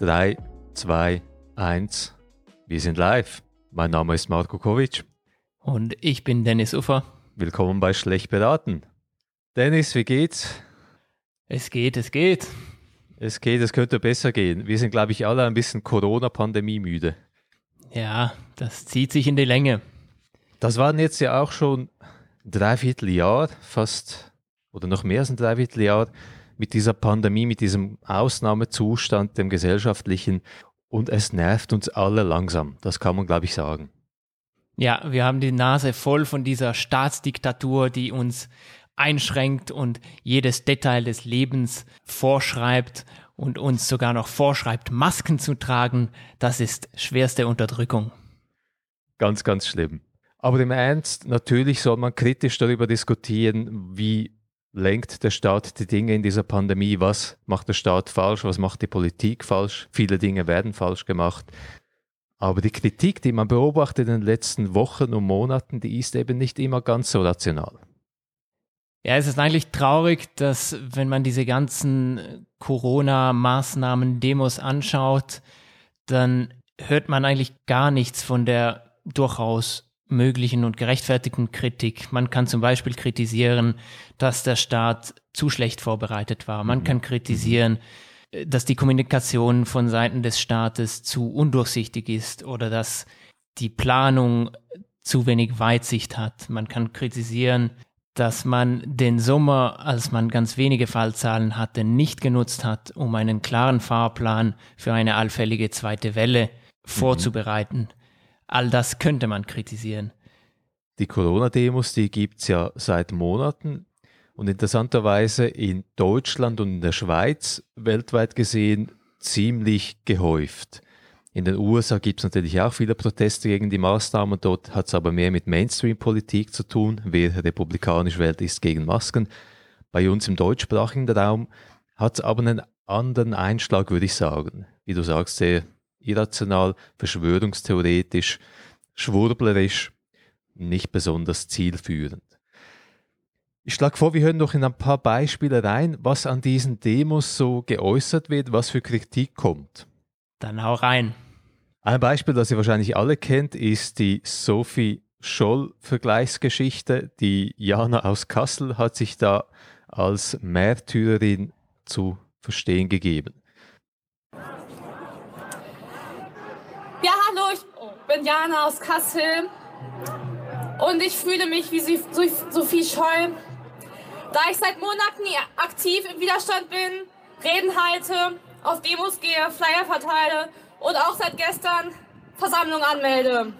Drei, zwei, eins. Wir sind live. Mein Name ist Marko Kovic. Und ich bin Dennis Uffer. Willkommen bei Schlecht beraten. Dennis, wie geht's? Es geht, es geht. Es geht, es könnte besser gehen. Wir sind, glaube ich, alle ein bisschen Corona-Pandemie müde. Ja, das zieht sich in die Länge. Das waren jetzt ja auch schon dreiviertel Jahr, fast, oder noch mehr als ein Dreivierteljahr, mit dieser Pandemie, mit diesem Ausnahmezustand, dem gesellschaftlichen. Und es nervt uns alle langsam. Das kann man, glaube ich, sagen. Ja, wir haben die Nase voll von dieser Staatsdiktatur, die uns einschränkt und jedes Detail des Lebens vorschreibt und uns sogar noch vorschreibt, Masken zu tragen. Das ist schwerste Unterdrückung. Ganz, ganz schlimm. Aber im Ernst, natürlich soll man kritisch darüber diskutieren, wie lenkt der Staat die Dinge in dieser Pandemie? Was macht der Staat falsch? Was macht die Politik falsch? Viele Dinge werden falsch gemacht. Aber die Kritik, die man beobachtet in den letzten Wochen und Monaten, die ist eben nicht immer ganz so rational. Ja, es ist eigentlich traurig, dass wenn man diese ganzen Corona-Maßnahmen, Demos anschaut, dann hört man eigentlich gar nichts von der durchaus möglichen und gerechtfertigten Kritik. Man kann zum Beispiel kritisieren, dass der Staat zu schlecht vorbereitet war. Man mhm. kann kritisieren, äh, dass die Kommunikation von Seiten des Staates zu undurchsichtig ist oder dass die Planung zu wenig Weitsicht hat. Man kann kritisieren, dass man den Sommer, als man ganz wenige Fallzahlen hatte, nicht genutzt hat, um einen klaren Fahrplan für eine allfällige zweite Welle mhm. vorzubereiten. All das könnte man kritisieren. Die Corona-Demos, die gibt es ja seit Monaten und interessanterweise in Deutschland und in der Schweiz weltweit gesehen ziemlich gehäuft. In den USA gibt es natürlich auch viele Proteste gegen die Maßnahmen, dort hat es aber mehr mit Mainstream-Politik zu tun. Wer republikanisch wählt, ist gegen Masken. Bei uns im deutschsprachigen Raum hat es aber einen anderen Einschlag, würde ich sagen. Wie du sagst, sehr irrational, verschwörungstheoretisch, schwurblerisch, nicht besonders zielführend. Ich schlage vor, wir hören noch in ein paar Beispiele rein, was an diesen Demos so geäußert wird, was für Kritik kommt. Dann hau rein. Ein Beispiel, das ihr wahrscheinlich alle kennt, ist die Sophie Scholl-Vergleichsgeschichte. Die Jana aus Kassel hat sich da als Märtyrerin zu verstehen gegeben. Ja, hallo, ich bin Jana aus Kassel und ich fühle mich wie Sophie Scholl. Da ich seit Monaten aktiv im Widerstand bin, Reden halte, auf Demos gehe, Flyer verteile und auch seit gestern Versammlung anmelde.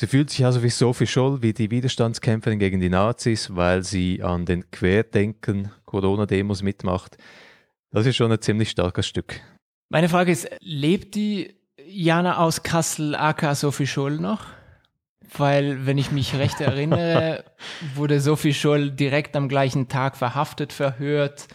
Sie fühlt sich also wie Sophie Scholl, wie die Widerstandskämpferin gegen die Nazis, weil sie an den Querdenken Corona-Demos mitmacht. Das ist schon ein ziemlich starkes Stück. Meine Frage ist, lebt die Jana aus Kassel, aka Sophie Scholl noch? Weil, wenn ich mich recht erinnere, wurde Sophie Scholl direkt am gleichen Tag verhaftet, verhört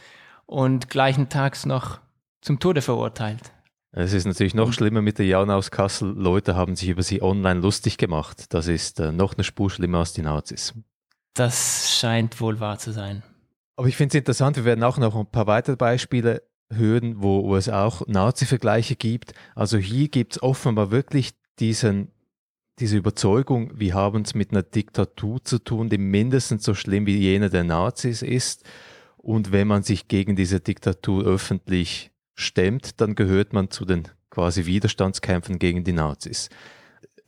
und gleichen Tags noch zum Tode verurteilt. Es ist natürlich noch schlimmer mit der Jana aus Kassel. Leute haben sich über sie online lustig gemacht. Das ist äh, noch eine Spur schlimmer als die Nazis. Das scheint wohl wahr zu sein. Aber ich finde es interessant, wir werden auch noch ein paar weitere Beispiele hören, wo, wo es auch Nazi-Vergleiche gibt. Also hier gibt es offenbar wirklich diesen, diese Überzeugung, wir haben es mit einer Diktatur zu tun, die mindestens so schlimm wie jene der Nazis ist. Und wenn man sich gegen diese Diktatur öffentlich stemmt, dann gehört man zu den quasi Widerstandskämpfen gegen die Nazis.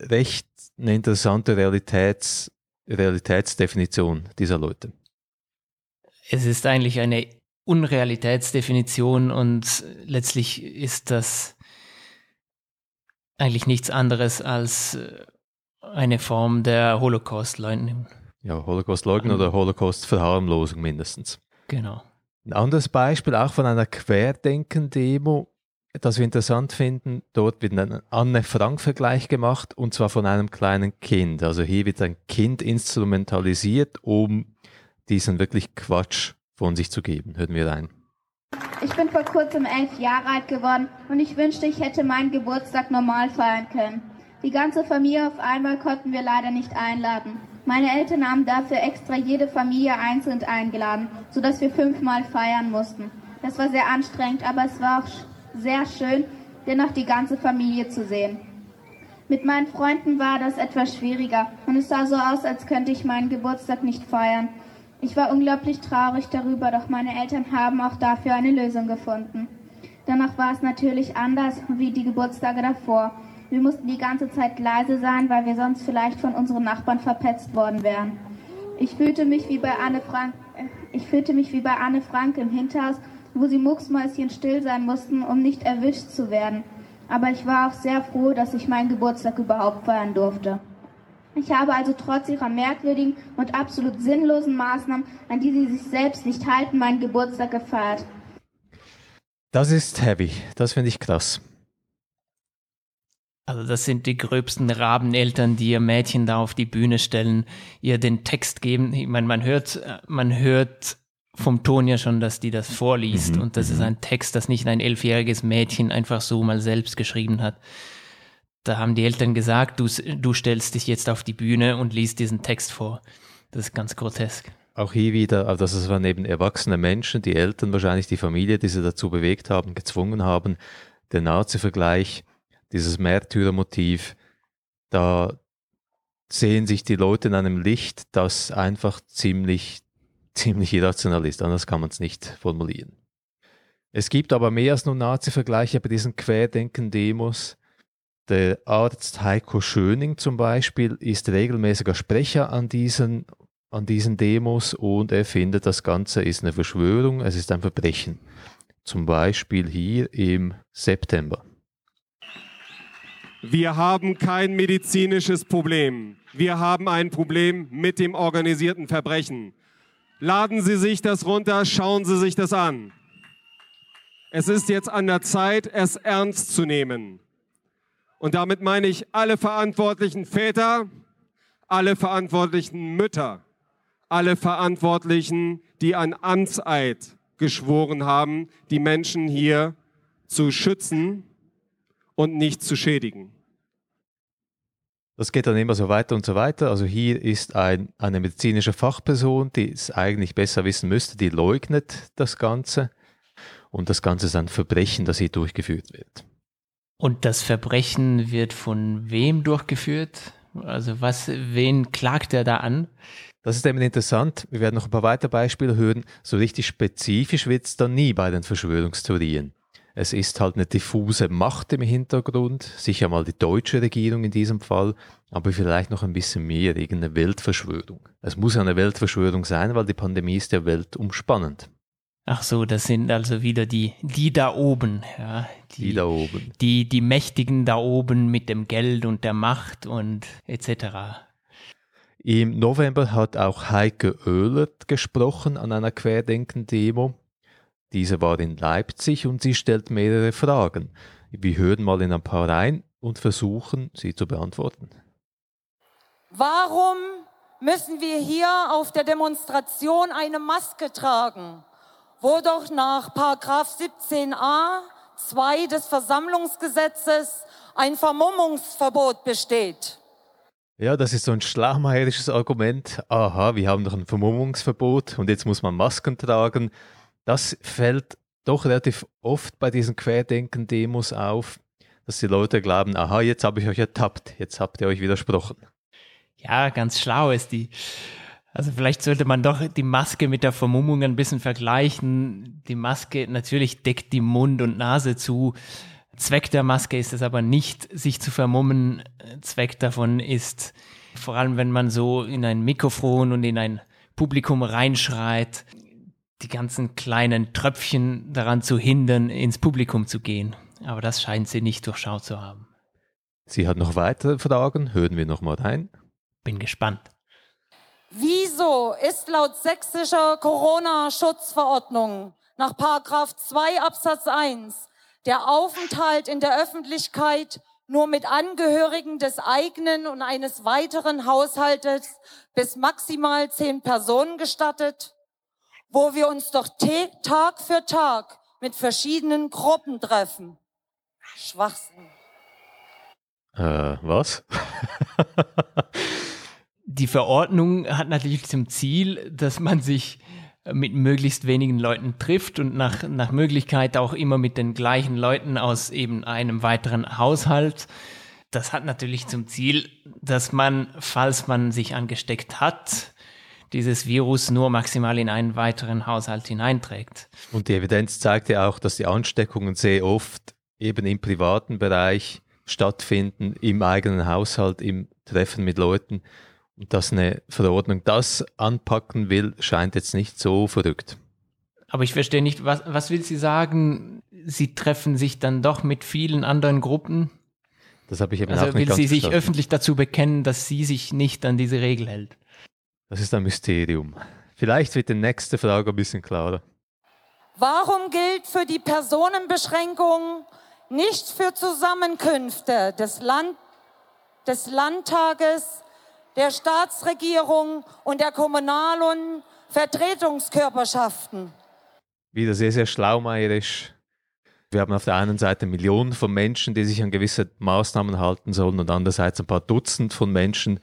Recht eine interessante Realitäts, Realitätsdefinition dieser Leute es ist eigentlich eine Unrealitätsdefinition und letztlich ist das eigentlich nichts anderes als äh, eine Form der Holocaust-Leugnung. Ja, Holocaust-Leugnung oder Holocaust-Verharmlosung mindestens. Genau. Ein anderes Beispiel auch von einer Querdenken-Demo, das wir interessant finden, dort wird ein Anne-Frank-Vergleich gemacht und zwar von einem kleinen Kind. Also hier wird ein Kind instrumentalisiert, um diesen wirklich Quatsch von sich zu geben. Hören wir rein. Ich bin vor kurzem elf Jahre alt geworden und ich wünschte, ich hätte meinen Geburtstag normal feiern können. Die ganze Familie auf einmal konnten wir leider nicht einladen. Meine Eltern haben dafür extra jede Familie einzeln eingeladen, sodass wir fünfmal feiern mussten. Das war sehr anstrengend, aber es war auch sehr schön, dennoch die ganze Familie zu sehen. Mit meinen Freunden war das etwas schwieriger und es sah so aus, als könnte ich meinen Geburtstag nicht feiern. Ich war unglaublich traurig darüber, doch meine Eltern haben auch dafür eine Lösung gefunden. Danach war es natürlich anders wie die Geburtstage davor. Wir mussten die ganze Zeit leise sein, weil wir sonst vielleicht von unseren Nachbarn verpetzt worden wären. Ich fühlte mich wie bei Anne Frank, äh, ich fühlte mich wie bei Anne Frank im Hinterhaus, wo sie mucksmäuschen still sein mussten, um nicht erwischt zu werden. Aber ich war auch sehr froh, dass ich meinen Geburtstag überhaupt feiern durfte. Ich habe also trotz ihrer merkwürdigen und absolut sinnlosen Maßnahmen, an die sie sich selbst nicht halten, meinen Geburtstag gefeiert. Das ist heavy. Das finde ich krass. Also das sind die gröbsten Rabeneltern, die ihr Mädchen da auf die Bühne stellen, ihr den Text geben. Ich meine, man hört, man hört vom Ton ja schon, dass die das vorliest. Mhm, und das ist mhm. ein Text, das nicht ein elfjähriges Mädchen einfach so mal selbst geschrieben hat. Da haben die Eltern gesagt, du, du stellst dich jetzt auf die Bühne und liest diesen Text vor. Das ist ganz grotesk. Auch hier wieder, also das waren eben erwachsene Menschen, die Eltern wahrscheinlich, die Familie, die sie dazu bewegt haben, gezwungen haben. Der Nazi-Vergleich, dieses Märtyrermotiv, da sehen sich die Leute in einem Licht, das einfach ziemlich, ziemlich irrational ist. Anders kann man es nicht formulieren. Es gibt aber mehr als nur Nazi-Vergleiche bei diesen Querdenken-Demos. Der Arzt Heiko Schöning zum Beispiel ist regelmäßiger Sprecher an diesen, an diesen Demos und er findet, das Ganze ist eine Verschwörung, es ist ein Verbrechen. Zum Beispiel hier im September. Wir haben kein medizinisches Problem. Wir haben ein Problem mit dem organisierten Verbrechen. Laden Sie sich das runter, schauen Sie sich das an. Es ist jetzt an der Zeit, es ernst zu nehmen. Und damit meine ich alle verantwortlichen Väter, alle verantwortlichen Mütter, alle Verantwortlichen, die an Amtseid geschworen haben, die Menschen hier zu schützen und nicht zu schädigen. Das geht dann immer so weiter und so weiter. Also hier ist ein, eine medizinische Fachperson, die es eigentlich besser wissen müsste, die leugnet das Ganze. Und das Ganze ist ein Verbrechen, das hier durchgeführt wird. Und das Verbrechen wird von wem durchgeführt? Also was, wen klagt er da an? Das ist eben interessant. Wir werden noch ein paar weitere Beispiele hören. So richtig spezifisch wird es dann nie bei den Verschwörungstheorien. Es ist halt eine diffuse Macht im Hintergrund, sicher mal die deutsche Regierung in diesem Fall, aber vielleicht noch ein bisschen mehr, irgendeine Weltverschwörung. Es muss ja eine Weltverschwörung sein, weil die Pandemie ist ja weltumspannend. Ach so, das sind also wieder die, die da oben, ja. Die, die da oben. Die, die Mächtigen da oben mit dem Geld und der Macht und etc. Im November hat auch Heike Oehlert gesprochen an einer Querdenken-Demo. Diese war in Leipzig und sie stellt mehrere Fragen. Wir hören mal in ein paar rein und versuchen, sie zu beantworten. Warum müssen wir hier auf der Demonstration eine Maske tragen, wo doch nach 17a 2 des Versammlungsgesetzes ein Vermummungsverbot besteht? Ja, das ist so ein schlaumeierisches Argument. Aha, wir haben doch ein Vermummungsverbot und jetzt muss man Masken tragen. Das fällt doch relativ oft bei diesen Querdenken-Demos auf, dass die Leute glauben, aha, jetzt habe ich euch ertappt, jetzt habt ihr euch widersprochen. Ja, ganz schlau ist die. Also vielleicht sollte man doch die Maske mit der Vermummung ein bisschen vergleichen. Die Maske natürlich deckt die Mund und Nase zu. Zweck der Maske ist es aber nicht, sich zu vermummen. Zweck davon ist, vor allem wenn man so in ein Mikrofon und in ein Publikum reinschreit, die ganzen kleinen Tröpfchen daran zu hindern, ins Publikum zu gehen. Aber das scheint sie nicht durchschaut zu haben. Sie hat noch weitere Fragen. Hören wir noch mal rein. Bin gespannt. Wieso ist laut sächsischer Corona-Schutzverordnung nach Paragraph 2 Absatz 1 der Aufenthalt in der Öffentlichkeit nur mit Angehörigen des eigenen und eines weiteren Haushaltes bis maximal zehn Personen gestattet, wo wir uns doch Tag für Tag mit verschiedenen Gruppen treffen. Schwachsinn. Äh, was? Die Verordnung hat natürlich zum Ziel, dass man sich mit möglichst wenigen Leuten trifft und nach, nach Möglichkeit auch immer mit den gleichen Leuten aus eben einem weiteren Haushalt. Das hat natürlich zum Ziel, dass man, falls man sich angesteckt hat, dieses Virus nur maximal in einen weiteren Haushalt hineinträgt. Und die Evidenz zeigt ja auch, dass die Ansteckungen sehr oft eben im privaten Bereich stattfinden, im eigenen Haushalt, im Treffen mit Leuten. Und dass eine Verordnung das anpacken will, scheint jetzt nicht so verrückt. Aber ich verstehe nicht, was, was will sie sagen? Sie treffen sich dann doch mit vielen anderen Gruppen? Das habe ich eben also auch nicht will sie sich öffentlich dazu bekennen, dass sie sich nicht an diese Regel hält? Das ist ein Mysterium. Vielleicht wird die nächste Frage ein bisschen klarer. Warum gilt für die Personenbeschränkung nicht für Zusammenkünfte des, Land des Landtages, der Staatsregierung und der kommunalen Vertretungskörperschaften? Wieder sehr, sehr schlaumeierisch. Wir haben auf der einen Seite Millionen von Menschen, die sich an gewisse Maßnahmen halten sollen und andererseits ein paar Dutzend von Menschen.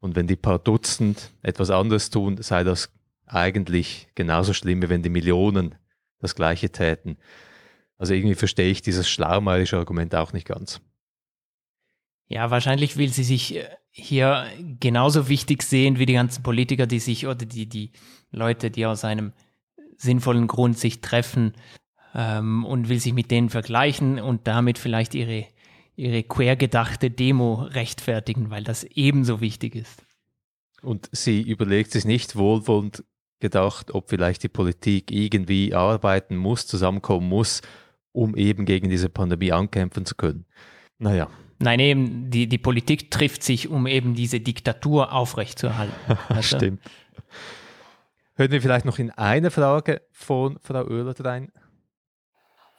Und wenn die paar Dutzend etwas anderes tun, sei das eigentlich genauso schlimm, wie wenn die Millionen das Gleiche täten. Also irgendwie verstehe ich dieses schlaumeirische Argument auch nicht ganz. Ja, wahrscheinlich will sie sich äh, hier genauso wichtig sehen wie die ganzen Politiker, die sich oder die, die Leute, die aus einem sinnvollen Grund sich treffen ähm, und will sich mit denen vergleichen und damit vielleicht ihre, ihre quergedachte Demo rechtfertigen, weil das ebenso wichtig ist. Und sie überlegt sich nicht wohlwollend gedacht, ob vielleicht die Politik irgendwie arbeiten muss, zusammenkommen muss, um eben gegen diese Pandemie ankämpfen zu können. Naja. Nein, eben, die, die Politik trifft sich, um eben diese Diktatur aufrechtzuerhalten. Also. Stimmt. Hören wir vielleicht noch in eine Frage von Frau Oehler rein.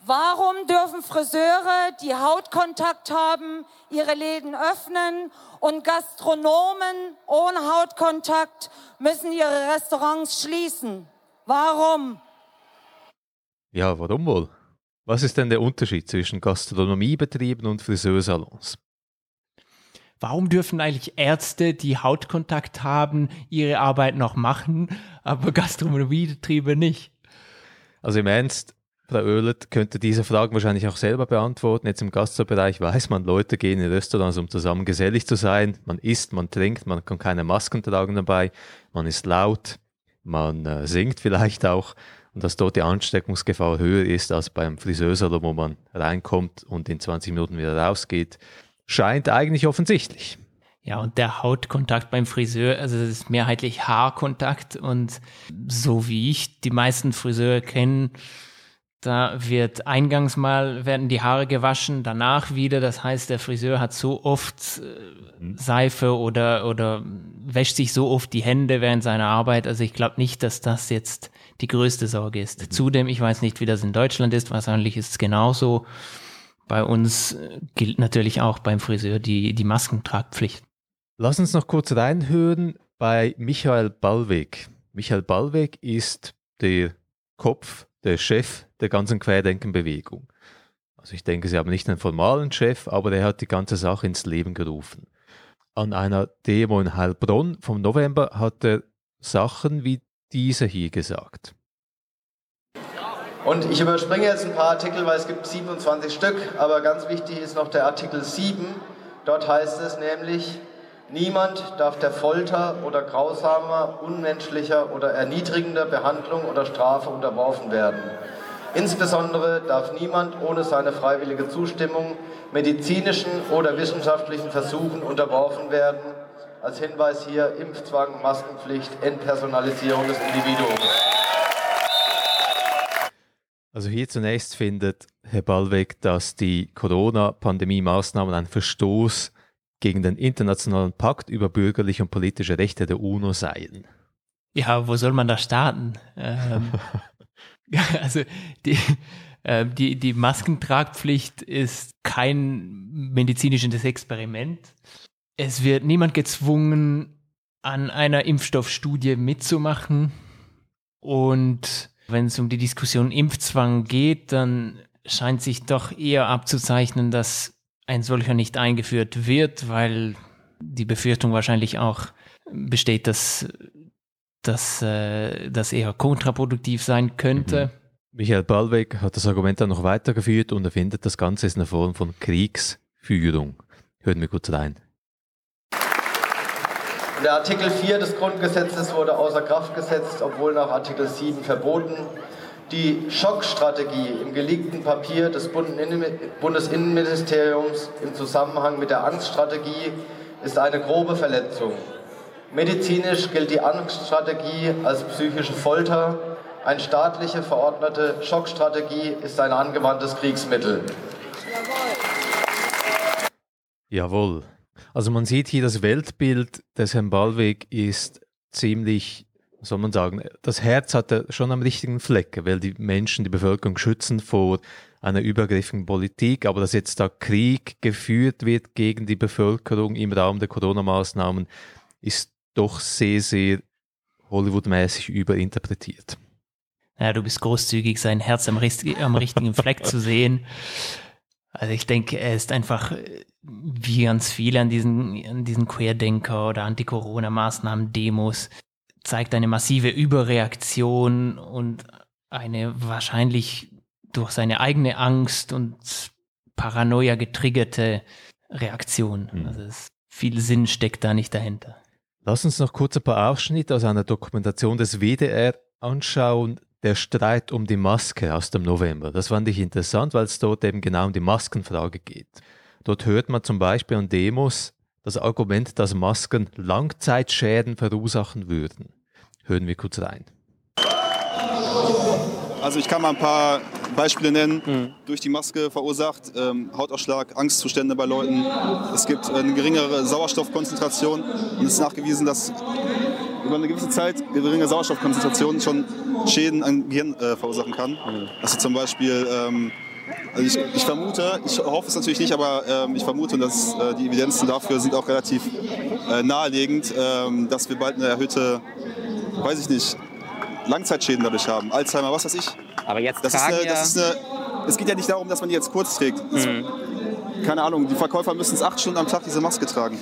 Warum dürfen Friseure, die Hautkontakt haben, ihre Läden öffnen und Gastronomen ohne Hautkontakt müssen ihre Restaurants schließen? Warum? Ja, warum wohl? Was ist denn der Unterschied zwischen Gastronomiebetrieben und Friseursalons? Warum dürfen eigentlich Ärzte, die Hautkontakt haben, ihre Arbeit noch machen, aber Gastronomiebetriebe nicht? Also im Ernst, Frau Oehlert könnte diese Fragen wahrscheinlich auch selber beantworten. Jetzt im Gastrobereich weiß man, Leute gehen in Restaurants, um zusammen gesellig zu sein. Man isst, man trinkt, man kann keine Masken tragen dabei, man ist laut, man äh, singt vielleicht auch. Und dass dort die Ansteckungsgefahr höher ist als beim Friseursalon, wo man reinkommt und in 20 Minuten wieder rausgeht, scheint eigentlich offensichtlich. Ja, und der Hautkontakt beim Friseur, also das ist mehrheitlich Haarkontakt und so wie ich die meisten Friseure kenne, da wird eingangs mal werden die Haare gewaschen, danach wieder. Das heißt, der Friseur hat so oft äh, Seife oder, oder wäscht sich so oft die Hände während seiner Arbeit. Also ich glaube nicht, dass das jetzt die größte Sorge ist. Mhm. Zudem, ich weiß nicht, wie das in Deutschland ist. Wahrscheinlich ist es genauso. Bei uns gilt natürlich auch beim Friseur die, die Maskentragpflicht. Lass uns noch kurz reinhören bei Michael Ballweg. Michael Ballweg ist der Kopf der Chef der ganzen Querdenkenbewegung. Also ich denke, sie haben nicht einen formalen Chef, aber der hat die ganze Sache ins Leben gerufen. An einer Demo in Heilbronn vom November hat er Sachen wie diese hier gesagt. Und ich überspringe jetzt ein paar Artikel, weil es gibt 27 Stück, aber ganz wichtig ist noch der Artikel 7. Dort heißt es nämlich, Niemand darf der Folter oder grausamer, unmenschlicher oder erniedrigender Behandlung oder Strafe unterworfen werden. Insbesondere darf niemand ohne seine freiwillige Zustimmung medizinischen oder wissenschaftlichen Versuchen unterworfen werden. Als Hinweis hier Impfzwang, Maskenpflicht, Entpersonalisierung des Individuums. Also hier zunächst findet Herr Ballweg, dass die Corona-Pandemie-Maßnahmen ein Verstoß gegen den internationalen Pakt über bürgerliche und politische Rechte der UNO seien. Ja, wo soll man da starten? Ähm, also die, Äh, die, die Maskentragpflicht ist kein medizinisches Experiment. Es wird niemand gezwungen, an einer Impfstoffstudie mitzumachen. Und wenn es um die Diskussion Impfzwang geht, dann scheint sich doch eher abzuzeichnen, dass ein solcher nicht eingeführt wird, weil die Befürchtung wahrscheinlich auch besteht, dass das äh, eher kontraproduktiv sein könnte. Mhm. Michael Ballweg hat das Argument dann noch weitergeführt und er findet, das Ganze ist eine Form von Kriegsführung. Hören wir kurz rein. Der Artikel 4 des Grundgesetzes wurde außer Kraft gesetzt, obwohl nach Artikel 7 verboten. Die Schockstrategie im geleakten Papier des Bundesinnenministeriums im Zusammenhang mit der Angststrategie ist eine grobe Verletzung. Medizinisch gilt die Angststrategie als psychische Folter. Eine staatliche verordnete Schockstrategie ist ein angewandtes Kriegsmittel. Jawohl. Also man sieht hier, das Weltbild des Herrn Ballweg ist ziemlich, soll man sagen, das Herz hat er schon am richtigen Fleck, weil die Menschen, die Bevölkerung schützen vor einer übergriffigen Politik, aber dass jetzt da Krieg geführt wird gegen die Bevölkerung im Rahmen der Corona-Maßnahmen, ist doch sehr, sehr Hollywood-mäßig überinterpretiert. Ja, du bist großzügig, sein Herz am, am richtigen Fleck zu sehen. Also ich denke, er ist einfach wie ganz viele an diesen, an diesen Querdenker oder Anti-Corona-Maßnahmen-Demos zeigt eine massive Überreaktion und eine wahrscheinlich durch seine eigene Angst und Paranoia getriggerte Reaktion. Mhm. Also viel Sinn steckt da nicht dahinter. Lass uns noch kurz ein paar Ausschnitte aus einer Dokumentation des WDR anschauen. Der Streit um die Maske aus dem November. Das fand ich interessant, weil es dort eben genau um die Maskenfrage geht. Dort hört man zum Beispiel an Demos das Argument, dass Masken Langzeitschäden verursachen würden. Hören wir kurz rein. Also ich kann mal ein paar Beispiele nennen. Mhm. Durch die Maske verursacht ähm, Hautausschlag, Angstzustände bei Leuten. Es gibt eine geringere Sauerstoffkonzentration und es ist nachgewiesen, dass über eine gewisse Zeit geringe Sauerstoffkonzentration schon Schäden am Gehirn äh, verursachen kann. Mhm. Also zum Beispiel ähm, also ich, ich, vermute, ich hoffe es natürlich nicht, aber ähm, ich vermute, dass äh, die Evidenzen dafür sind auch relativ äh, naheliegend, ähm, dass wir bald eine erhöhte, weiß ich nicht, Langzeitschäden dadurch haben. Alzheimer, was weiß ich. Aber jetzt das tragen ist eine, das ist eine, Es geht ja nicht darum, dass man die jetzt kurz trägt. Mhm. Keine Ahnung, die Verkäufer müssen es acht Stunden am Tag diese Maske tragen.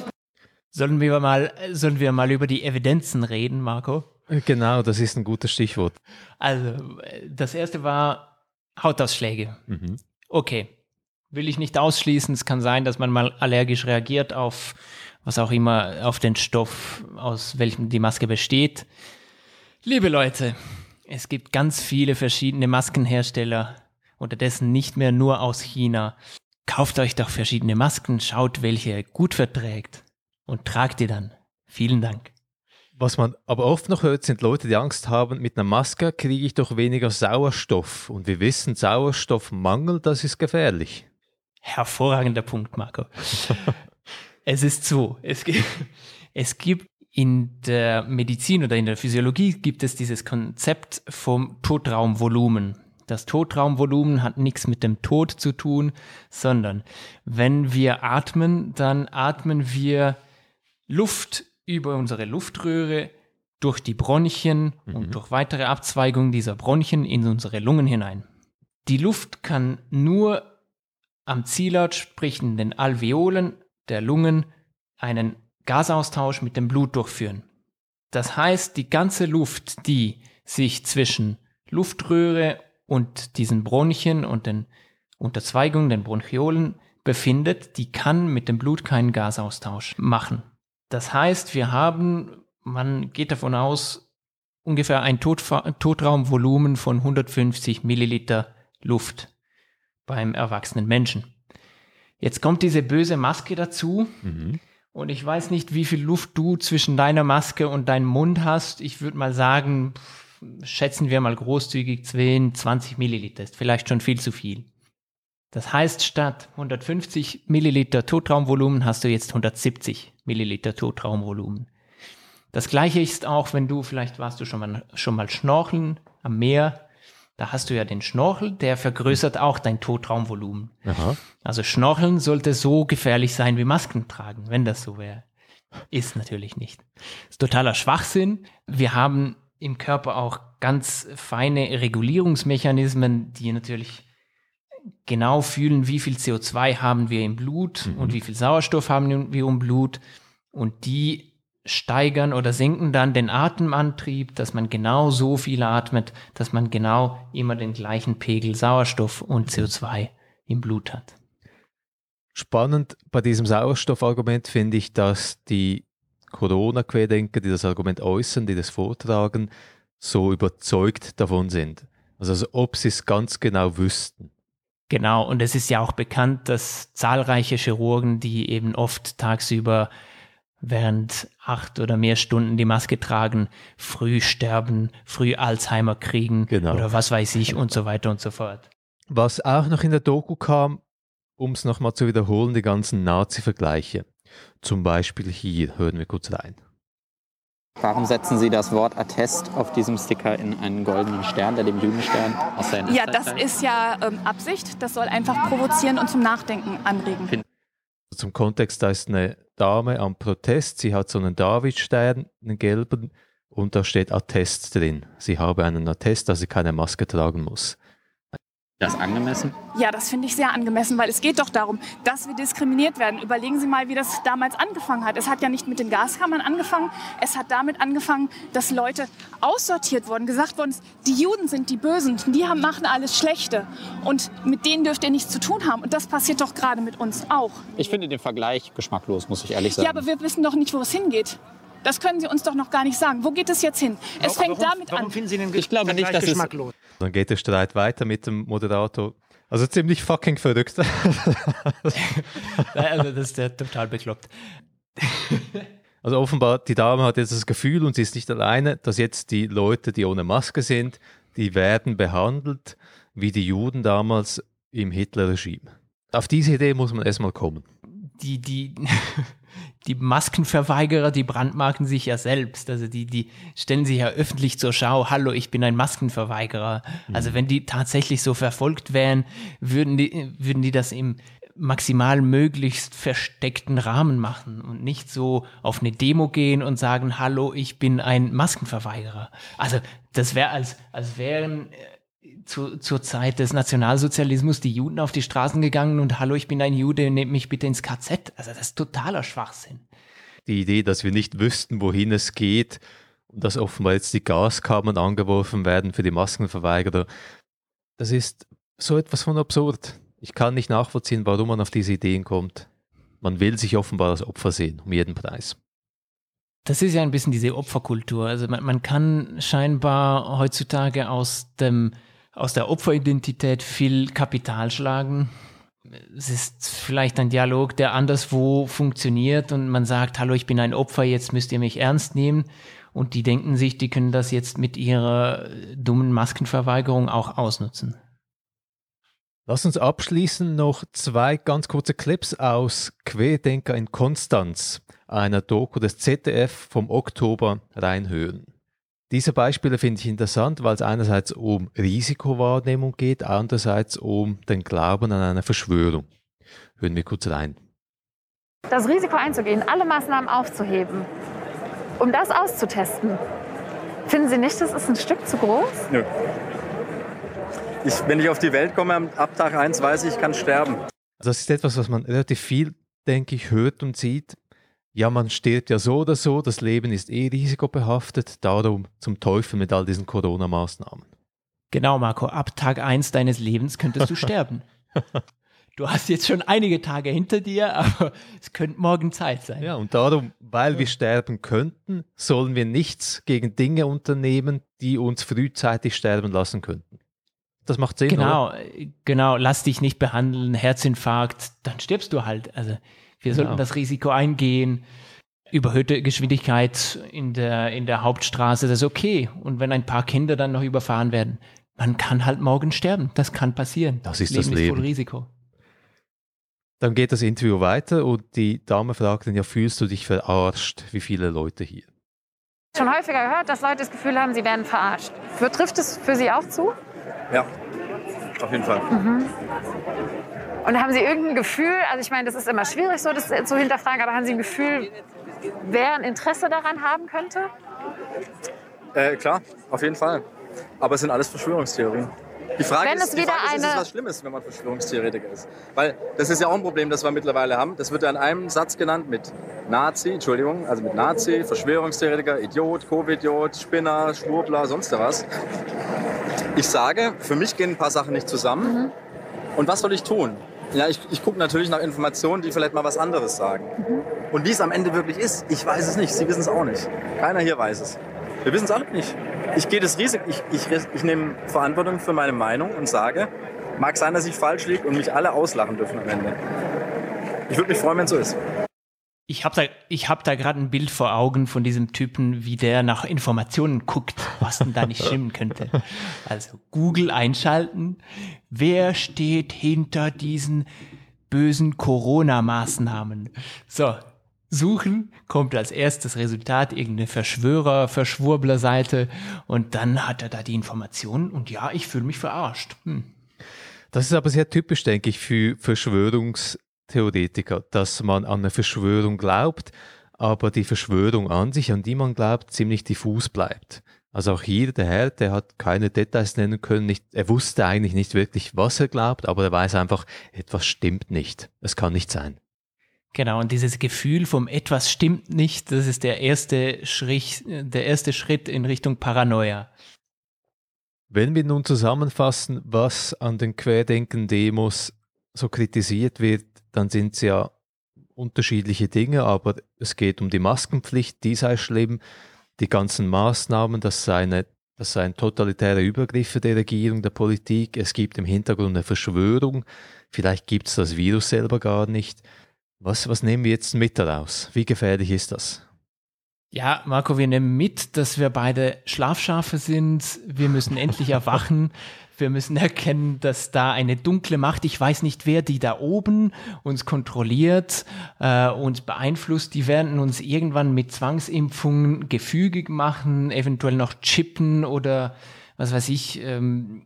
Sollen wir mal, sollen wir mal über die Evidenzen reden, Marco? Genau, das ist ein gutes Stichwort. Also, das erste war Hautausschläge. Mhm. Okay, will ich nicht ausschließen. Es kann sein, dass man mal allergisch reagiert auf was auch immer, auf den Stoff, aus welchem die Maske besteht. Liebe Leute, es gibt ganz viele verschiedene Maskenhersteller, unterdessen nicht mehr nur aus China. Kauft euch doch verschiedene Masken, schaut, welche ihr gut verträgt und tragt die dann. Vielen Dank. Was man aber oft noch hört, sind Leute, die Angst haben, mit einer Maske kriege ich doch weniger Sauerstoff. Und wir wissen, Sauerstoffmangel, das ist gefährlich. Hervorragender Punkt, Marco. es ist so, es gibt, es gibt in der Medizin oder in der Physiologie gibt es dieses Konzept vom Totraumvolumen. Das Totraumvolumen hat nichts mit dem Tod zu tun, sondern wenn wir atmen, dann atmen wir Luft über unsere Luftröhre durch die Bronchien mhm. und durch weitere Abzweigungen dieser Bronchien in unsere Lungen hinein. Die Luft kann nur am Zielort, sprich in den Alveolen der Lungen, einen Gasaustausch mit dem Blut durchführen. Das heißt, die ganze Luft, die sich zwischen Luftröhre und diesen Bronchien und den Unterzweigungen, den Bronchiolen befindet, die kann mit dem Blut keinen Gasaustausch machen. Das heißt, wir haben, man geht davon aus, ungefähr ein Totraumvolumen von 150 Milliliter Luft beim erwachsenen Menschen. Jetzt kommt diese böse Maske dazu. Mhm. Und ich weiß nicht, wie viel Luft du zwischen deiner Maske und deinem Mund hast. Ich würde mal sagen, schätzen wir mal großzügig 10, 20 Milliliter. Ist vielleicht schon viel zu viel. Das heißt, statt 150 Milliliter Totraumvolumen hast du jetzt 170 Milliliter Totraumvolumen. Das gleiche ist auch, wenn du, vielleicht warst du schon mal, schon mal schnorcheln am Meer, Da hast du ja den Schnorchel, der vergrößert auch dein Totraumvolumen. Aha. Also Schnorcheln sollte so gefährlich sein wie Masken tragen, wenn das so wäre. Ist natürlich nicht. ist totaler Schwachsinn. Wir haben im Körper auch ganz feine Regulierungsmechanismen, die natürlich genau fühlen, wie viel CO2 haben wir im Blut Mhm. und wie viel Sauerstoff haben wir im Blut. Und die steigern oder senken dann den Atemantrieb, dass man genau so viel atmet, dass man genau immer den gleichen Pegel Sauerstoff und CO2 im Blut hat. Spannend bei diesem Sauerstoffargument finde ich, dass die Corona-Querdenker, die das Argument äußern, die das vortragen, so überzeugt davon sind. Also als ob sie es ganz genau wüssten. Genau, und es ist ja auch bekannt, dass zahlreiche Chirurgen, die eben oft tagsüber während acht oder mehr Stunden die Maske tragen, früh sterben, früh Alzheimer kriegen Genau. oder was weiß ich und so weiter und so fort. Was auch noch in der Doku kam, um es nochmal zu wiederholen, die ganzen Nazi-Vergleiche. Zum Beispiel hier, hören wir kurz rein. Warum setzen Sie das Wort Attest auf diesem Sticker in einen goldenen Stern, der dem Judenstern aus der Ja, das ist ja ähm, Absicht. Das soll einfach provozieren und zum Nachdenken anregen. Zum Kontext, da ist eine Dame am Protest, sie hat so einen Davidstern, einen gelben, und da steht Attest drin. Sie habe einen Attest, dass sie keine Maske tragen muss. Das angemessen? Ja, das finde ich sehr angemessen, weil es geht doch darum, dass wir diskriminiert werden. Überlegen Sie mal, wie das damals angefangen hat. Es hat ja nicht mit den Gaskammern angefangen. Es hat damit angefangen, dass Leute aussortiert wurden, gesagt worden ist, die Juden sind die Bösen, die haben, machen alles Schlechte. Und mit denen dürft ihr nichts zu tun haben. Und das passiert doch gerade mit uns auch. Ich finde den Vergleich geschmacklos, muss ich ehrlich sagen. Ja, aber wir wissen doch nicht, wo es hingeht. Das können Sie uns doch noch gar nicht sagen. Wo geht es jetzt hin? Es fängt damit an. finden Sie den Ich glaube nicht, dass es- geschmacklos? Dann geht der Streit weiter mit dem Moderator. Also ziemlich fucking verrückt. Also das ist ja total bekloppt. Also offenbar, die Dame hat jetzt das Gefühl, und sie ist nicht alleine, dass jetzt die Leute, die ohne Maske sind, die werden behandelt wie die Juden damals im Hitler-Regime. Auf diese Idee muss man erstmal kommen. die, die, die Maskenverweigerer, die brandmarken sich ja selbst. Also die, die stellen sich ja öffentlich zur Schau, hallo, ich bin ein Maskenverweigerer. Also wenn die tatsächlich so verfolgt wären, würden die, würden die das im maximal möglichst versteckten Rahmen machen und nicht so auf eine Demo gehen und sagen, hallo, ich bin ein Maskenverweigerer. Also das wäre als, als wären äh, zu, zur Zeit des Nationalsozialismus die Juden auf die Straßen gegangen und hallo, ich bin ein Jude, nehmt mich bitte ins KZ. Also das ist totaler Schwachsinn. Die Idee, dass wir nicht wüssten, wohin es geht und dass offenbar jetzt die Gaskammern angeworfen werden für die Maskenverweigerer, das ist so etwas von absurd. Ich kann nicht nachvollziehen, warum man auf diese Ideen kommt. Man will sich offenbar als Opfer sehen, um jeden Preis. Das ist ja ein bisschen diese Opferkultur. Also man, man kann scheinbar heutzutage aus dem aus der Opferidentität viel Kapital schlagen. Es ist vielleicht ein Dialog, der anderswo funktioniert und man sagt, hallo, ich bin ein Opfer, jetzt müsst ihr mich ernst nehmen. Und die denken sich, die können das jetzt mit ihrer dummen Maskenverweigerung auch ausnutzen. Lass uns abschließend noch zwei ganz kurze Clips aus Querdenker in Konstanz, einer Doku des ZDF vom Oktober, reinhören. Diese Beispiele finde ich interessant, weil es einerseits um Risikowahrnehmung geht, andererseits um den Glauben an eine Verschwörung. Hören wir kurz rein. das Risiko einzugehen, alle Maßnahmen aufzuheben, um das auszutesten. Finden Sie nicht, das ist ein Stück zu groß? Nö. Ich, wenn ich auf die Welt komme, am- ab Tag 1 weiß ich, ich kann sterben. Also das ist etwas, was man relativ viel, denke ich, hört und sieht. Ja, man stirbt ja so oder so, das Leben ist eh risikobehaftet, darum zum Teufel mit all diesen Corona-Maßnahmen. Genau, Marco, ab Tag 1 deines Lebens könntest du sterben. Du hast jetzt schon einige Tage hinter dir, aber es könnte morgen Zeit sein. Ja, und darum, weil wir sterben könnten, sollen wir nichts gegen Dinge unternehmen, die uns frühzeitig sterben lassen könnten. Das macht Sinn, Genau, oder? äh, genau, lass dich nicht behandeln, Herzinfarkt, dann stirbst du halt. Also wir sollten Genau. das Risiko eingehen. Überhöhte Geschwindigkeit in der, in der Hauptstraße, das ist okay. Und wenn ein paar Kinder dann noch überfahren werden, man kann halt morgen sterben. Das kann passieren. Das ist das Leben ist Leben. voll Risiko. Dann geht das Interview weiter und die Dame fragt dann, ja, fühlst du dich verarscht, wie viele Leute hier? Schon häufiger gehört, dass Leute das Gefühl haben, sie werden verarscht. Für- Trifft es für Sie auch zu? Ja, auf jeden Fall. Mhm. Und haben Sie irgendein Gefühl, also ich meine, das ist immer schwierig, so das zu hinterfragen, aber haben Sie ein Gefühl, wer ein Interesse daran haben könnte? Äh, klar, auf jeden Fall. Aber es sind alles Verschwörungstheorien. Die Frage, Wenn ist, es die Frage ist, ist es was Schlimmes, wenn man Verschwörungstheoretiker ist? Weil das ist ja auch ein Problem, das wir mittlerweile haben. Das wird ja in einem Satz genannt mit Nazi, Entschuldigung, also mit Nazi, Verschwörungstheoretiker, Idiot, Covid-Idiot, Spinner, Schwurbler, sonst was. Ich sage, für mich gehen ein paar Sachen nicht zusammen. Und was soll ich tun? Ja, ich, ich gucke natürlich nach Informationen, die vielleicht mal was anderes sagen. Und wie es am Ende wirklich ist, ich weiß es nicht. Sie wissen es auch nicht. Keiner hier weiß es. Wir wissen es alle nicht. Ich gehe das Risiko, ich, ich, ich nehme Verantwortung für meine Meinung und sage, mag sein, dass ich falsch liege und mich alle auslachen dürfen am Ende. Ich würde mich freuen, wenn es so ist. Ich habe da, ich hab da gerade ein Bild vor Augen von diesem Typen, wie der nach Informationen guckt, was denn da nicht stimmen könnte. Also Google einschalten. Wer steht hinter diesen bösen Corona-Maßnahmen? So, suchen, kommt als erstes Resultat irgendeine Verschwörer, Verschwurbler-Seite und dann hat er da die Informationen und ja, ich fühle mich verarscht. Hm. Das ist aber sehr typisch, denke ich, für Verschwörungstheoretiker, dass man an eine Verschwörung glaubt, aber die Verschwörung an sich, an die man glaubt, ziemlich diffus bleibt. Also auch hier, der Herr, der hat keine Details nennen können, nicht, er wusste eigentlich nicht wirklich, was er glaubt, aber er weiß einfach, etwas stimmt nicht. Es kann nicht sein. Genau, und dieses Gefühl vom etwas stimmt nicht, das ist der erste Schritt, der erste Schritt in Richtung Paranoia. Wenn wir nun zusammenfassen, was an den Querdenken-Demos so kritisiert wird, dann sind es ja unterschiedliche Dinge, aber es geht um die Maskenpflicht, die sei schlimm, die ganzen Maßnahmen, das sei, eine, das seien totalitäre Übergriffe der Regierung, der Politik, es gibt im Hintergrund eine Verschwörung, vielleicht gibt es das Virus selber gar nicht. Was, was nehmen wir jetzt mit daraus? Wie gefährlich ist das? Ja, Marco, wir nehmen mit, dass wir beide Schlafschafe sind. Wir müssen endlich erwachen. Wir müssen erkennen, dass da eine dunkle Macht, ich weiß nicht wer, die da oben uns kontrolliert, äh, uns beeinflusst. Die werden uns irgendwann mit Zwangsimpfungen gefügig machen, eventuell noch chippen oder was weiß ich, ähm,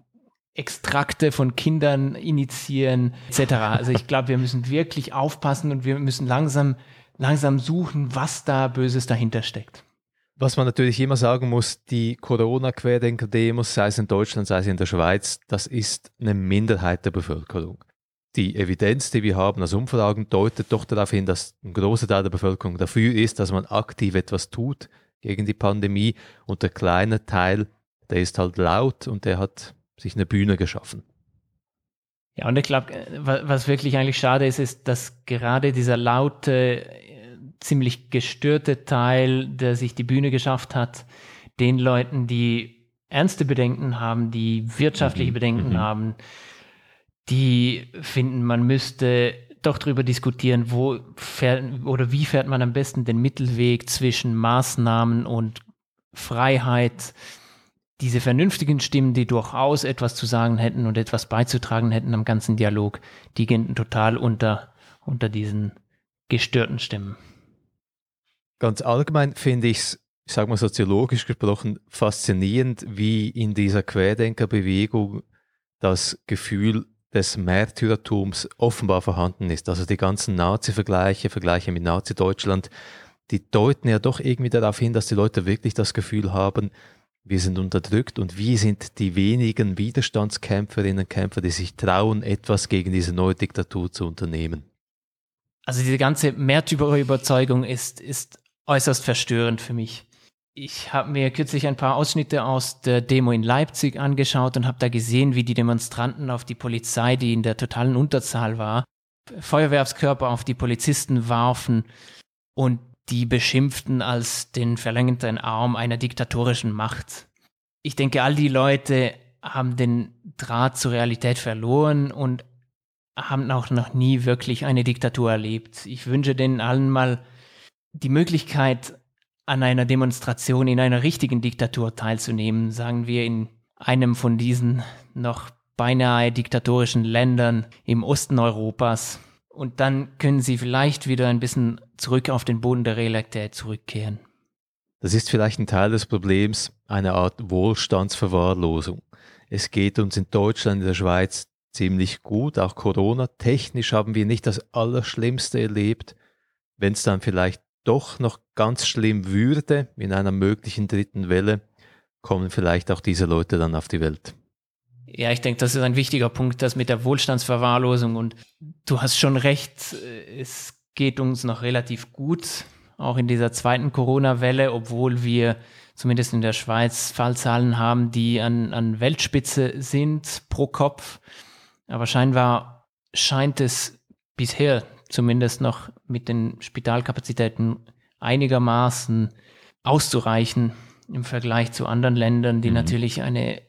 Extrakte von Kindern initiieren, etc. Also ich glaube, wir müssen wirklich aufpassen und wir müssen langsam, langsam suchen, was da Böses dahinter steckt. Was man natürlich immer sagen muss, die Corona-Querdenker-Demos, sei es in Deutschland, sei es in der Schweiz, das ist eine Minderheit der Bevölkerung. Die Evidenz, die wir haben aus Umfragen, deutet doch darauf hin, dass ein großer Teil der Bevölkerung dafür ist, dass man aktiv etwas tut gegen die Pandemie und der kleine Teil, der ist halt laut und der hat sich eine Bühne geschaffen. Ja, und ich glaube, was wirklich eigentlich schade ist, ist, dass gerade dieser laute, ziemlich gestörte Teil, der sich die Bühne geschafft hat, den Leuten, die ernste Bedenken haben, die wirtschaftliche Bedenken Mhm. haben, die finden, man müsste doch darüber diskutieren, wo fährt, oder wie fährt man am besten den Mittelweg zwischen Maßnahmen und Freiheit. Diese vernünftigen Stimmen, die durchaus etwas zu sagen hätten und etwas beizutragen hätten am ganzen Dialog, die gehen total unter, unter diesen gestörten Stimmen. Ganz allgemein finde ich es, ich sage mal soziologisch gesprochen, faszinierend, wie in dieser Querdenkerbewegung das Gefühl des Märtyrertums offenbar vorhanden ist. Also die ganzen Nazi-Vergleiche, Vergleiche mit Nazi-Deutschland, die deuten ja doch irgendwie darauf hin, dass die Leute wirklich das Gefühl haben, wir sind unterdrückt und wir sind die wenigen Widerstandskämpferinnen und Kämpfer, die sich trauen, etwas gegen diese neue Diktatur zu unternehmen. Also diese ganze Märtyrerüberzeugung ist, ist äußerst verstörend für mich. Ich habe mir kürzlich ein paar Ausschnitte aus der Demo in Leipzig angeschaut und habe da gesehen, wie die Demonstranten auf die Polizei, die in der totalen Unterzahl war, Feuerwerfskörper auf die Polizisten warfen und die beschimpften als den verlängerten Arm einer diktatorischen Macht. Ich denke, all die Leute haben den Draht zur Realität verloren und haben auch noch nie wirklich eine Diktatur erlebt. Ich wünsche denen allen mal die Möglichkeit, an einer Demonstration in einer richtigen Diktatur teilzunehmen, sagen wir in einem von diesen noch beinahe diktatorischen Ländern im Osten Europas. Und dann können sie vielleicht wieder ein bisschen zurück auf den Boden der Realität zurückkehren. Das ist vielleicht ein Teil des Problems, eine Art Wohlstandsverwahrlosung. es geht uns in Deutschland, in der Schweiz ziemlich gut, auch Corona. Technisch haben wir nicht das Allerschlimmste erlebt. Wenn es dann vielleicht doch noch ganz schlimm würde in einer möglichen dritten Welle, kommen vielleicht auch diese Leute dann auf die Welt. Ja, ich denke, das ist ein wichtiger Punkt, das mit der Wohlstandsverwahrlosung. Und du hast schon recht, es geht uns noch relativ gut, auch in dieser zweiten Corona-Welle, obwohl wir zumindest in der Schweiz Fallzahlen haben, die an, an Weltspitze sind pro Kopf. Aber scheinbar scheint es bisher zumindest noch mit den Spitalkapazitäten einigermaßen auszureichen im Vergleich zu anderen Ländern, die mhm. natürlich eine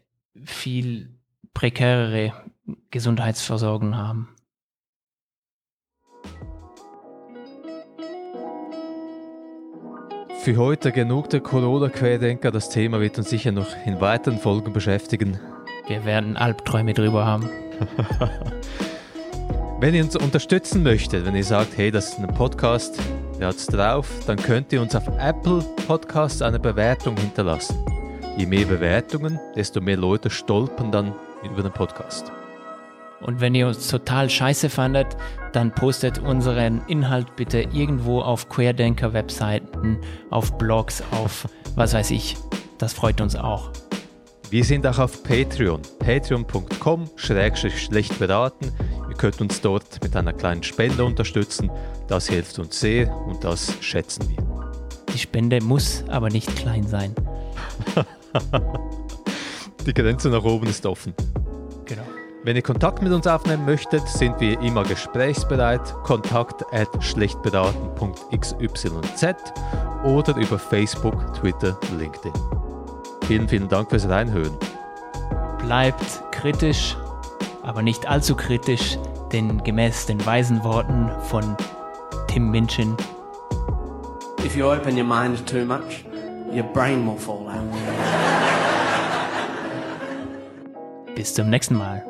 viel prekärere Gesundheitsversorgung haben. Für heute genug der Corona-Querdenker. Das Thema wird uns sicher noch in weiteren Folgen beschäftigen. Wir werden Albträume drüber haben. wenn ihr uns unterstützen möchtet, wenn ihr sagt, hey, das ist ein Podcast, der hat es drauf, dann könnt ihr uns auf Apple Podcasts eine Bewertung hinterlassen. Je mehr Bewertungen, desto mehr Leute stolpern dann über den Podcast. Und wenn ihr uns total scheiße fandet, dann postet unseren Inhalt bitte irgendwo auf Querdenker-Webseiten, auf Blogs, auf was weiß ich. Das freut uns auch. Wir sind auch auf Patreon, patreon.com schlecht beraten. Ihr könnt uns dort mit einer kleinen Spende unterstützen. Das hilft uns sehr und das schätzen wir. Die Spende muss aber nicht klein sein. Die Grenze nach oben ist offen. Genau. Wenn ihr Kontakt mit uns aufnehmen möchtet, sind wir immer gesprächsbereit. Kontakt at schlechtberaten.xyz oder über Facebook, Twitter, LinkedIn. Vielen, vielen Dank fürs Reinhören. Bleibt kritisch, aber nicht allzu kritisch, denn gemäß den weisen Worten von Tim Minchin. If you open your mind too much, your brain will fall out. Bis zum nächsten Mal.